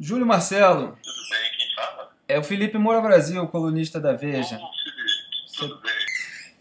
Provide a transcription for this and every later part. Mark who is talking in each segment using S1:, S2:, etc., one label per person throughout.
S1: Júlio Marcelo.
S2: Tudo bem, quem fala?
S1: É o Felipe Moura Brasil, colunista da Veja.
S2: Ô, Felipe, tudo bem?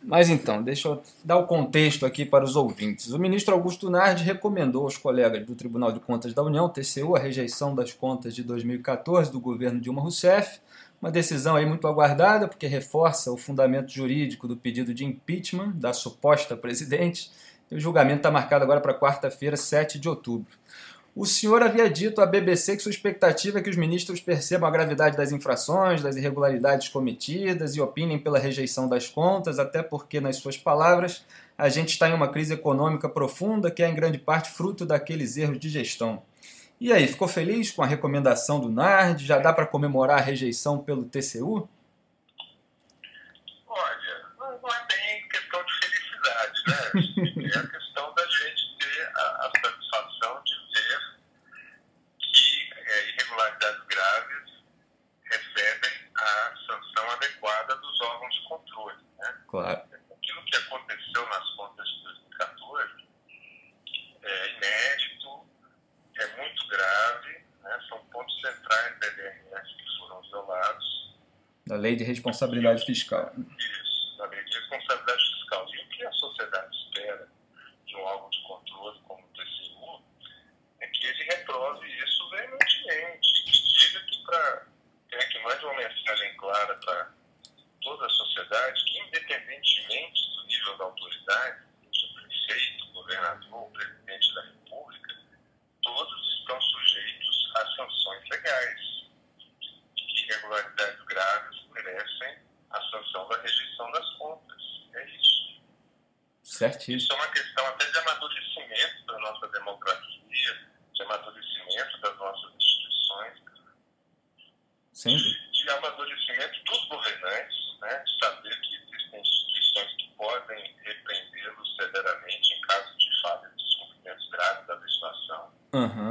S1: Mas então, deixa eu dar o contexto aqui para os ouvintes. O ministro Augusto Nardi recomendou aos colegas do Tribunal de Contas da União, TCU, a rejeição das contas de 2014 do governo Dilma Rousseff. Uma decisão aí muito aguardada, porque reforça o fundamento jurídico do pedido de impeachment da suposta presidente. E o julgamento está marcado agora para quarta-feira, 7 de outubro. O senhor havia dito à BBC que sua expectativa é que os ministros percebam a gravidade das infrações, das irregularidades cometidas e opinem pela rejeição das contas, até porque, nas suas palavras, a gente está em uma crise econômica profunda que é em grande parte fruto daqueles erros de gestão. E aí, ficou feliz com a recomendação do NARD? Já dá para comemorar a rejeição pelo TCU?
S2: Olha, não é bem questão de felicidade, né? É a questão da gente ter a, a satisfação de ver que é, irregularidades graves recebem a sanção adequada dos órgãos de controle, né?
S1: Claro.
S2: Aquilo que aconteceu nas contas de 2014 é inédito, é muito grave, né? são pontos centrais da LRS que foram violados.
S1: Da Lei de Responsabilidade Fiscal.
S2: Isso, da lei de responsabilidade fiscal. E o que a sociedade espera de um órgão de controle como o TCU é que ele reprove isso veementemente, que diga que para né, que mande uma mensagem clara para toda a sociedade que independentemente do nível da autoridade, seja prefeito, governador, presidente da república, todos estão sujeitos a sanções legais e que irregularidades graves merecem a sanção da rejeição das contas. É isso.
S1: Certíssimo.
S2: Isso é uma questão até de amadurecimento da nossa democracia, de amadurecimento das nossas instituições,
S1: Sem dúvida.
S2: de amadurecimento dos governantes, né, de saber que existem instituições que podem repreendê-los severamente em caso de falha de descumprimentos graves da legislação.
S1: Aham.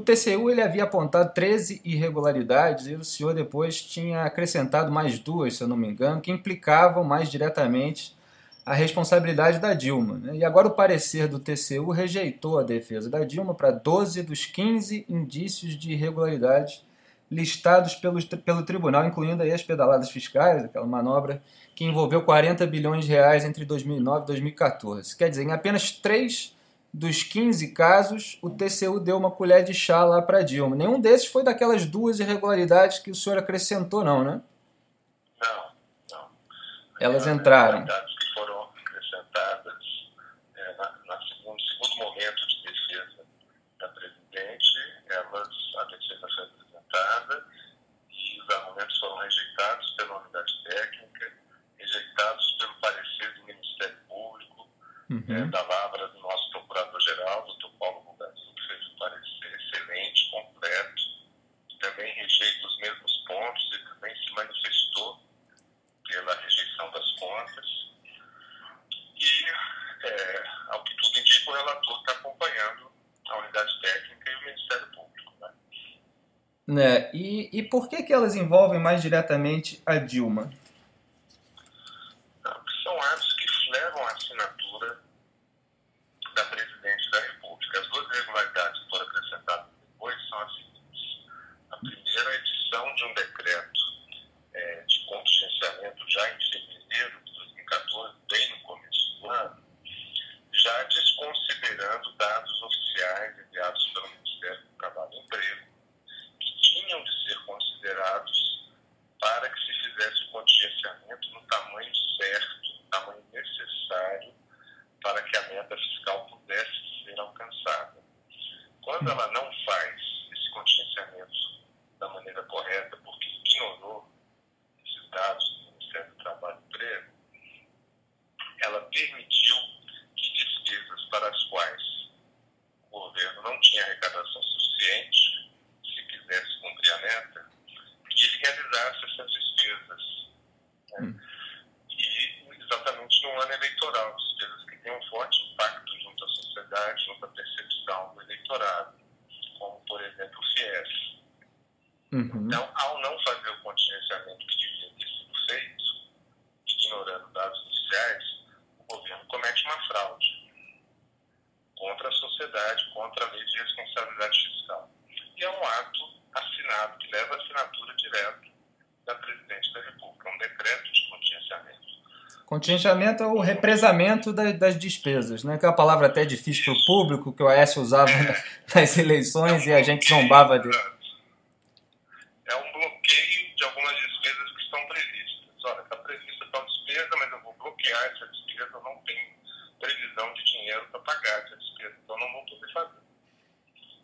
S1: O TCU ele havia apontado 13 irregularidades e o senhor depois tinha acrescentado mais duas, se eu não me engano, que implicavam mais diretamente a responsabilidade da Dilma. né? E agora o parecer do TCU rejeitou a defesa da Dilma para 12 dos 15 indícios de irregularidade listados pelo, pelo tribunal, incluindo aí as pedaladas fiscais, aquela manobra que envolveu 40 bilhões de reais entre 2009 e 2014. Quer dizer, em apenas três dos 15 casos, o TCU deu uma colher de chá lá para Dilma. Nenhum desses foi daquelas duas irregularidades que o senhor acrescentou, não, né?
S2: Não, não.
S1: Elas
S2: As
S1: entraram.
S2: que foram acrescentadas é, na, na segundo, segundo momento de defesa da presidente, elas, a defesa foi apresentada e os argumentos foram rejeitados pela unidade técnica, rejeitados pelo parecer do Ministério Público, é,
S1: Uhum.
S2: da Lavra do nosso procurador-geral, doutor Paulo Bugadinho, que fez um parecer excelente, completo, que também rejeita os mesmos pontos e também se manifestou pela rejeição das contas. E, é, ao que tudo indica, o relator está acompanhando a unidade técnica e o Ministério Público. Né?
S1: Né? E, e por que, que elas envolvem mais diretamente a Dilma? Uhum.
S2: Então, ao não fazer o contingenciamento que devia ter sido feito, ignorando dados iniciais, o governo comete uma fraude contra a sociedade, contra a lei de responsabilidade fiscal. E é um ato assinado, que leva a assinatura direta da presidente da República, um decreto de
S1: contingenciamento. Contingenciamento é o represamento das, despesas, né? que é uma palavra até difícil para o público, que o Aécio usava é. nas eleições e a gente
S2: é zombava dele.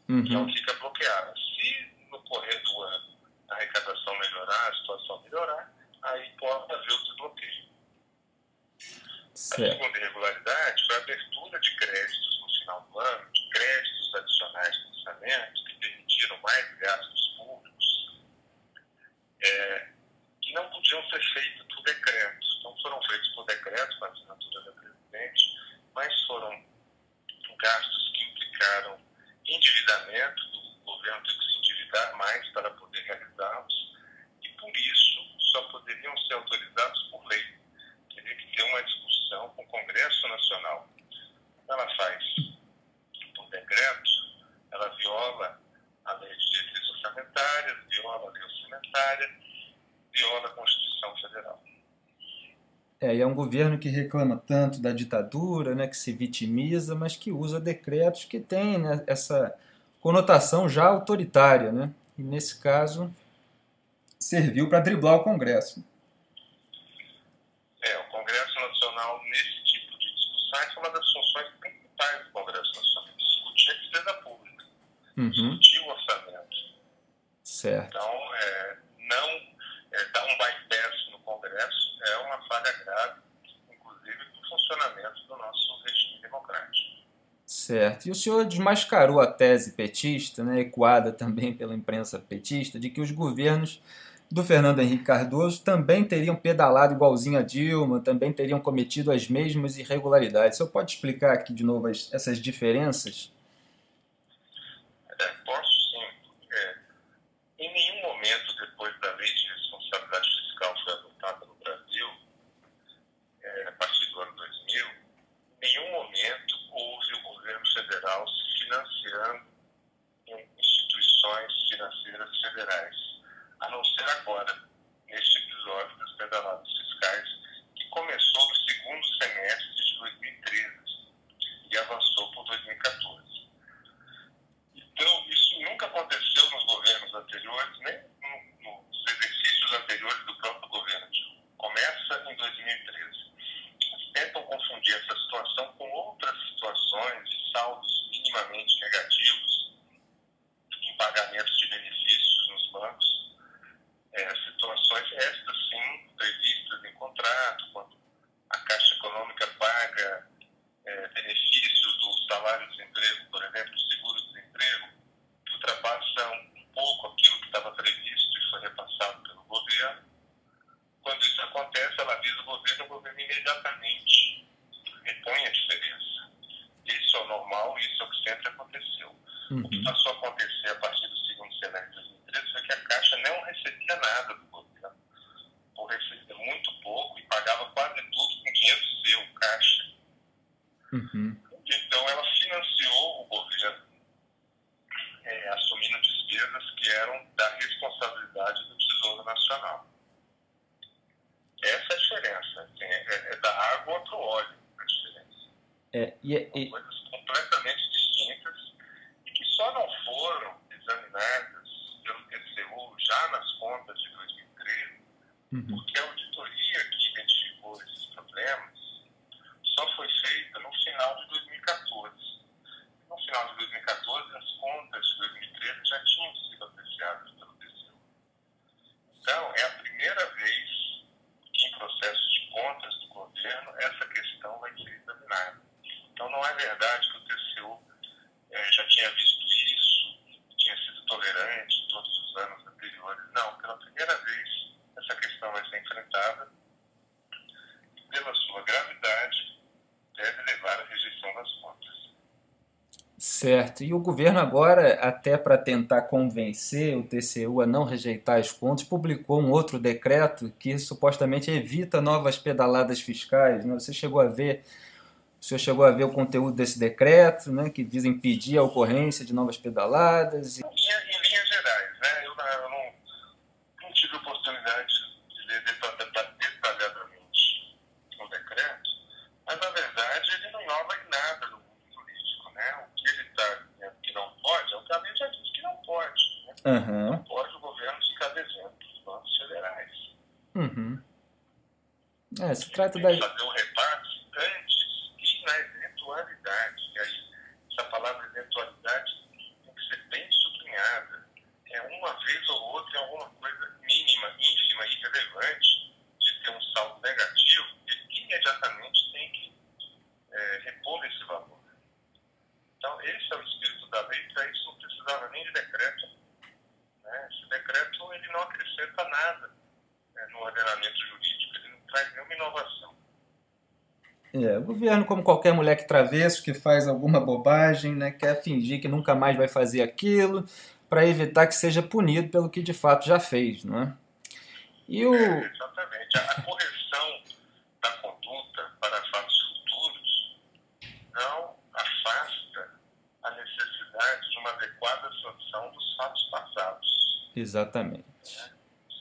S2: Uhum. Então fica bloqueada. Se no correr do ano a arrecadação melhorar, a situação melhorar, aí pode haver o desbloqueio. Certo. A segunda irregularidade foi a abertura de créditos no final do ano, de créditos adicionais de financiamento, que permitiram mais gastos públicos, é, que não podiam ser feitos por decreto. Não foram feitos por decreto, com a assinatura da presidente, mas foram gastos que implicaram endividamento, o governo teve que se endividar mais para poder realizá-los, e por isso só poderiam ser autorizados por lei. Teria que ter uma discussão com o Congresso Nacional. Ela faz por decreto, ela viola a lei de diretrizes orçamentárias, viola a lei orçamentária, viola a Constituição Federal.
S1: É, e é um governo que reclama tanto da ditadura, né, que se vitimiza, mas que usa decretos que têm né, essa conotação já autoritária. Né? E nesse caso, serviu para driblar o Congresso.
S2: É, o Congresso Nacional, nesse tipo de discussão, é uma das funções principais do Congresso Nacional: discutir a despesa pública, uhum. discutir o orçamento.
S1: Certo.
S2: Então, é, não é, dar um bypass no Congresso é uma falha grave, inclusive, do funcionamento do nosso regime democrático.
S1: Certo. E o senhor desmascarou a tese petista, né, ecoada também pela imprensa petista, de que os governos do Fernando Henrique Cardoso também teriam pedalado igualzinho a Dilma, também teriam cometido as mesmas irregularidades. O senhor pode explicar aqui de novo as, essas diferenças?
S2: É, posso sim. É, em nenhum momento depois da lei de responsabilidade fiscal foi adotada no Brasil, é, a partir do ano 2000, em nenhum momento houve o governo federal se financiando em instituições financeiras federais a não ser agora, neste episódio das pedaladas fiscais, que começou no segundo semestre de 2013 e avançou por 2014. Então, isso nunca aconteceu nos governos anteriores, nem nos exercícios anteriores do próprio governo Dilma. Começa em 2013. Eles tentam confundir essa situação com outras situações de saldos minimamente negativos em pagamentos de benefícios nos bancos é, situações estas sim previstas em contrato, quando a Caixa Econômica paga é, benefícios do salário-desemprego, por exemplo, seguro-desemprego, que ultrapassam um pouco aquilo que estava previsto e foi repassado pelo governo. Quando isso acontece, ela avisa o governo, o governo imediatamente repõe a diferença. Isso é o normal, isso é o que sempre aconteceu. Uhum. O que uhum. passou a acontecer a partir do segundo semestre de 2013 foi que a Caixa não recebia nada do governo, ou recebia muito pouco e pagava quase tudo com dinheiro seu, Caixa. Uhum. Então ela financiou o governo, é, assumindo despesas que eram da responsabilidade do Tesouro Nacional. Essa é a diferença. Assim, é, é da água para o óleo a diferença.
S1: É, e, é, e...
S2: coisas completamente distintas e que só não foram examinadas pelo TCU já nas contas de 2013, uhum. porque a auditoria que identificou esses problemas só foi feita no final de 2014. No final de 2014, as contas de 2013 já tinham sido apreciadas pelo TCU. Então, é a primeira vez que, em processo de contas do governo, essa questão vai ser examinada. Então, não é verdade que o TCU eh, já tinha visto isso, tinha sido tolerante todos os anos anteriores. Não, pela primeira vez essa questão enfrentada e, pela sua gravidade, deve levar à rejeição das contas.
S1: Certo. E o governo agora, até para tentar convencer o TCU a não rejeitar as contas, publicou um outro decreto que supostamente evita novas pedaladas fiscais. Né? Você chegou a ver o senhor chegou a ver o conteúdo desse decreto, né, que diz impedir a ocorrência de novas pedaladas?
S2: E... Em, em linhas gerais, né, eu, eu não, não, tive oportunidade de ler detalhadamente o decreto
S1: Uhum.
S2: Pode o governo ficar devendo para os bancos federais.
S1: Uhum. É, se trata da.
S2: fazer o repasse antes e na eventualidade. E aí, essa palavra eventualidade tem que ser bem sublinhada. É uma vez ou outra, é alguma coisa mínima, ínfima, irrelevante de ter um saldo negativo, ele imediatamente tem que é, repor esse valor. Então, esse é o espírito da lei, para isso não precisava nem de decreto. Né? Esse decreto ele não acrescenta nada né, no ordenamento jurídico, ele não traz nenhuma inovação.
S1: É, o governo, como qualquer moleque travesso que faz alguma bobagem, né, quer fingir que nunca mais vai fazer aquilo para evitar que seja punido pelo que de fato já fez, não é? E o.
S2: É, exatamente. A, correção da conduta para fatos futuros não afasta a necessidade de uma adequada sanção dos fatos passados.
S1: Exatamente.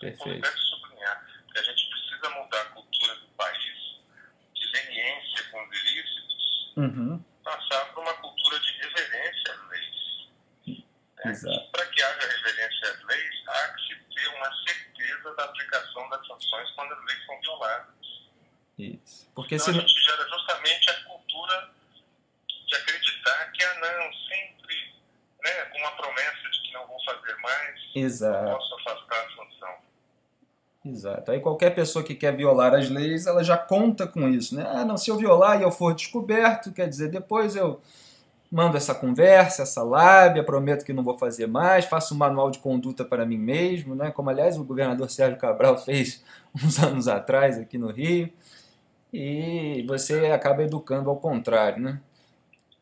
S2: É
S1: Perfeito.
S2: importante sublinhar que a gente precisa mudar a cultura do país de leniência com os ilícitos,
S1: Uhum.
S2: passar por uma cultura de reverência às leis. né? Para que haja reverência às leis, há que se ter uma certeza da aplicação das sanções quando as leis são violadas.
S1: Isso. Porque
S2: Então
S1: se
S2: a gente gera justamente a cultura de acreditar que, ah, não, sempre, né, com uma promessa de que não vou fazer mais,
S1: Exato.
S2: posso afastar a.
S1: Exato. Aí qualquer pessoa que quer violar as leis, ela já conta com isso, né? Ah, não, se eu violar e eu for descoberto, quer dizer, depois eu mando essa conversa, essa lábia, prometo que não vou fazer mais, faço um manual de conduta para mim mesmo, né? Como aliás o governador Sérgio Cabral fez uns anos atrás aqui no Rio. E você acaba educando ao contrário, né?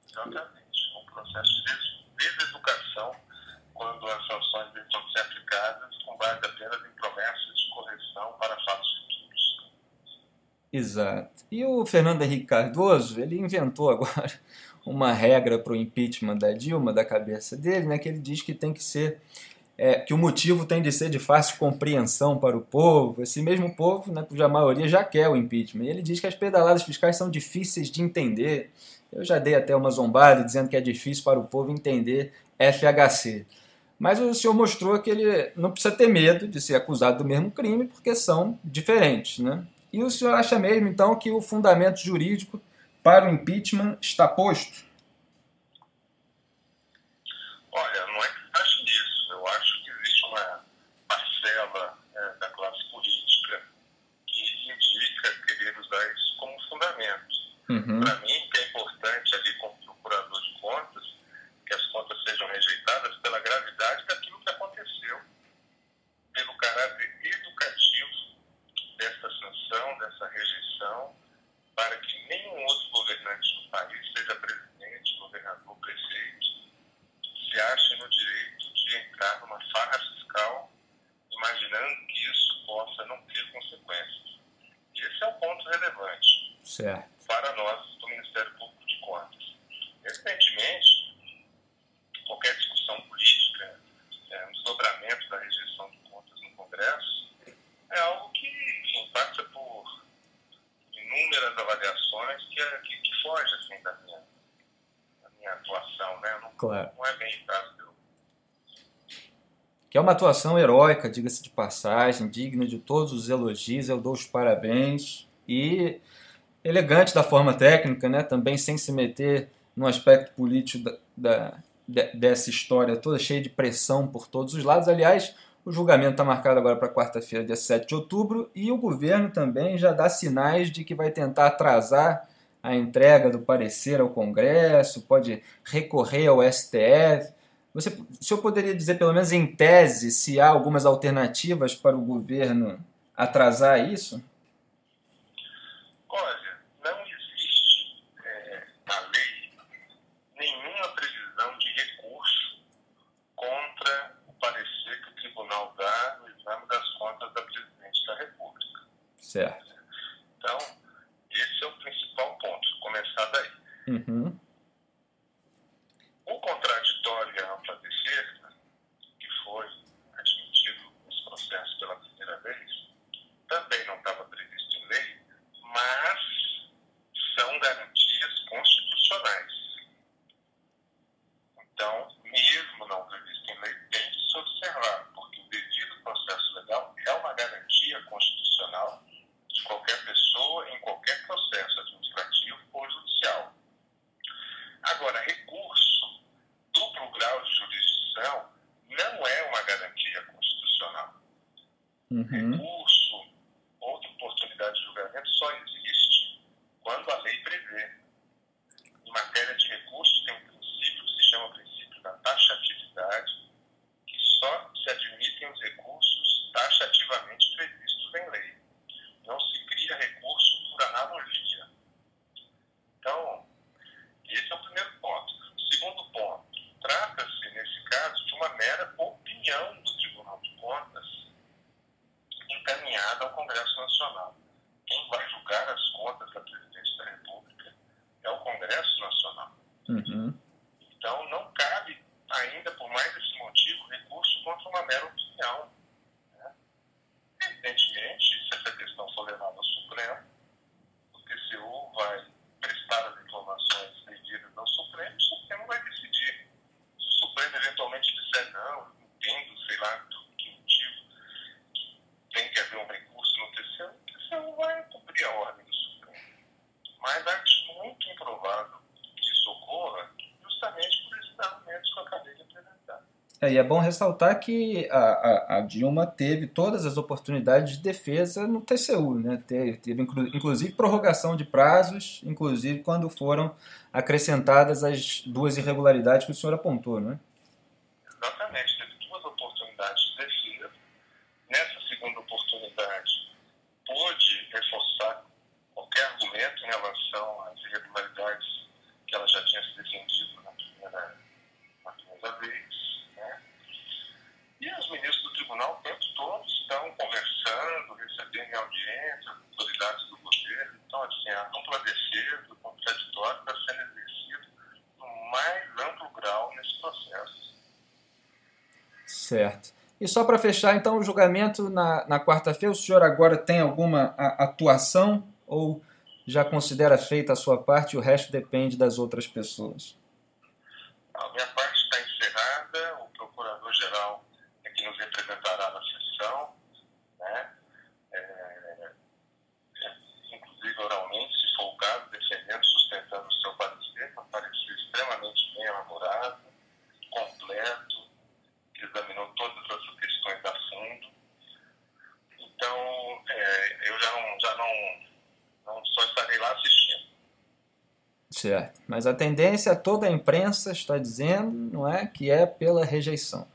S2: Exatamente. Um processo de des- deseducação quando as sanções devem ser aplicadas com base apenas em promessas de correção para fatos futuros.
S1: Exato. E o Fernando Henrique Cardoso, ele inventou agora uma regra para o impeachment da Dilma, da cabeça dele, né, que ele diz que tem que ser, é, que o motivo tem de ser de fácil compreensão para o povo. Esse mesmo povo, né, cuja maioria já quer o impeachment. E ele diz que as pedaladas fiscais são difíceis de entender. Eu já dei até uma zombada dizendo que é difícil para o povo entender FHC. Mas o senhor mostrou que ele não precisa ter medo de ser acusado do mesmo crime, porque são diferentes, né? E o senhor acha mesmo, então, que o fundamento jurídico para o impeachment está posto?
S2: Olha, não é que acho isso. Eu acho que existe uma parcela eh, da classe política que indica querer usar isso como fundamento.
S1: Uhum.
S2: Para mim, que é importante ali como procurador de contas, que as contas sejam rejeitadas pela gravidade daquilo que aconteceu, pelo caráter educativo dessa sanção, dessa rejeição, para que nenhum outro governante do país, seja presidente, governador, prefeito, se ache no direito de entrar numa farra fiscal, imaginando que isso possa não ter consequências. Esse é o ponto relevante
S1: Certo.
S2: para nós do Ministério Público de Contas. Evidentemente, qualquer discussão política, é, um desdobramento da rejeição de contas no Congresso, é algo que, enfim, passa por inúmeras avaliações que, é- que, que foge assim, da, minha, da minha atuação. Né? Não,
S1: Claro.
S2: não é bem do
S1: Que é uma atuação heróica, diga-se de passagem, digna de todos os elogios, eu dou os parabéns. E elegante da forma técnica, né? também sem se meter no aspecto político da, da- de- dessa história toda, cheia de pressão por todos os lados. Aliás, o julgamento está marcado agora para quarta-feira, dia 7 de outubro, e o governo também já dá sinais de que vai tentar atrasar a entrega do parecer ao Congresso, pode recorrer ao STF. Você, o senhor poderia dizer, pelo menos em tese, se há algumas alternativas para o governo atrasar isso?
S2: Olha, não existe é, na lei nenhuma previsão de recurso contra o parecer que o tribunal dá no exame das contas da presidente da República.
S1: Certo.
S2: Mm-hmm. É, e é
S1: bom ressaltar que a, a, a, Dilma teve todas as oportunidades de defesa no TCU, né? teve, teve inclu, inclusive prorrogação de prazos, inclusive quando foram acrescentadas as duas irregularidades que o senhor apontou, né?
S2: Exatamente, teve duas oportunidades de defesa. Nessa segunda oportunidade, pôde reforçar qualquer argumento em relação às irregularidades que ela já tinha se defendido tem audiência com autoridades do governo. Então, assim, a dupla defesa, contraditório está sendo exercido no mais amplo grau nesse processo.
S1: Certo. E só para fechar, então, o julgamento na, na quarta-feira, o senhor agora tem alguma atuação ou já considera feita a sua parte e o resto depende das outras pessoas? Mas a tendência toda a imprensa está dizendo, não é, que é pela rejeição.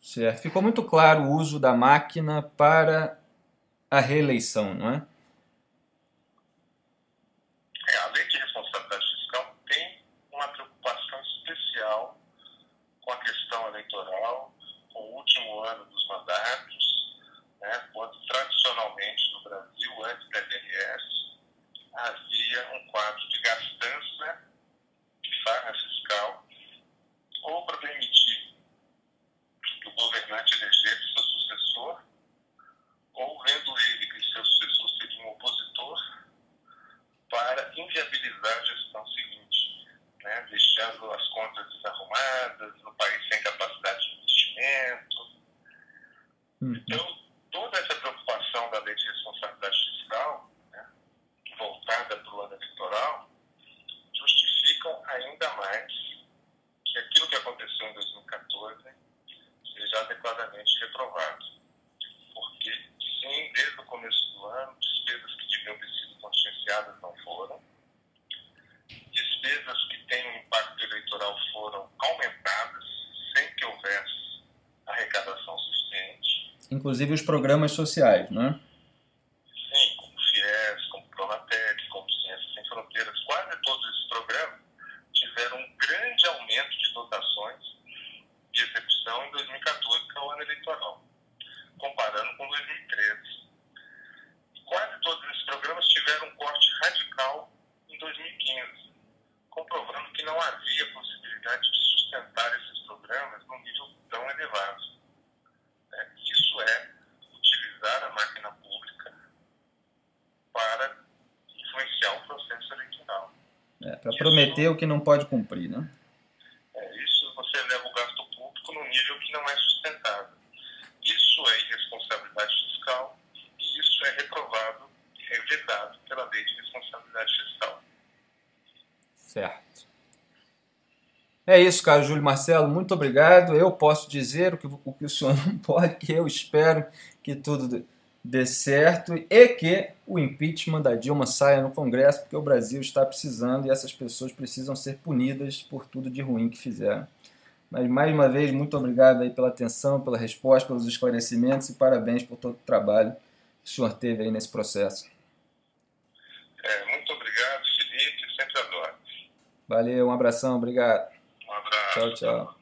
S1: Certo. Ficou muito claro o uso da máquina para a reeleição, não é?
S2: é a lei de responsabilidade fiscal tem uma preocupação especial com a questão eleitoral, com o último ano dos mandatos, né, quando tradicionalmente no Brasil, antes da NRS, havia um quadro de deixando as contas desarrumadas, o país sem capacidade de investimento.
S1: Uhum. Então, inclusive os programas sociais, né?
S2: Sim, como FIES, como Pronatec, como Ciências Sem Fronteiras, quase todos esses programas tiveram um grande aumento de dotações de execução em 2014, que é o ano eleitoral, comparando com 2013. Quase todos esses programas tiveram um corte radical em 2015, comprovando que não havia possibilidade de sustentar esses programas num nível tão elevado. É, isso é utilizar a máquina pública para influenciar o processo eleitoral.
S1: É, para prometer o que não pode cumprir, né?
S2: É, isso você leva o gasto público num nível que não é sustentável. Isso é irresponsabilidade fiscal e isso é reprovado, é vedado pela lei de responsabilidade fiscal.
S1: Certo. É isso, cara, Júlio Marcelo, muito obrigado. Eu posso dizer o que o, que o senhor não pode, que eu espero que tudo dê certo e que o impeachment da Dilma saia no Congresso, porque o Brasil está precisando e essas pessoas precisam ser punidas por tudo de ruim que fizeram. Mas mais uma vez, muito obrigado aí pela atenção, pela resposta, pelos esclarecimentos e parabéns por todo o trabalho que o senhor teve aí nesse processo.
S2: É, muito obrigado, Felipe, sempre adoro.
S1: Valeu, um abração, obrigado.
S2: Um abraço.
S1: Tchau, tchau.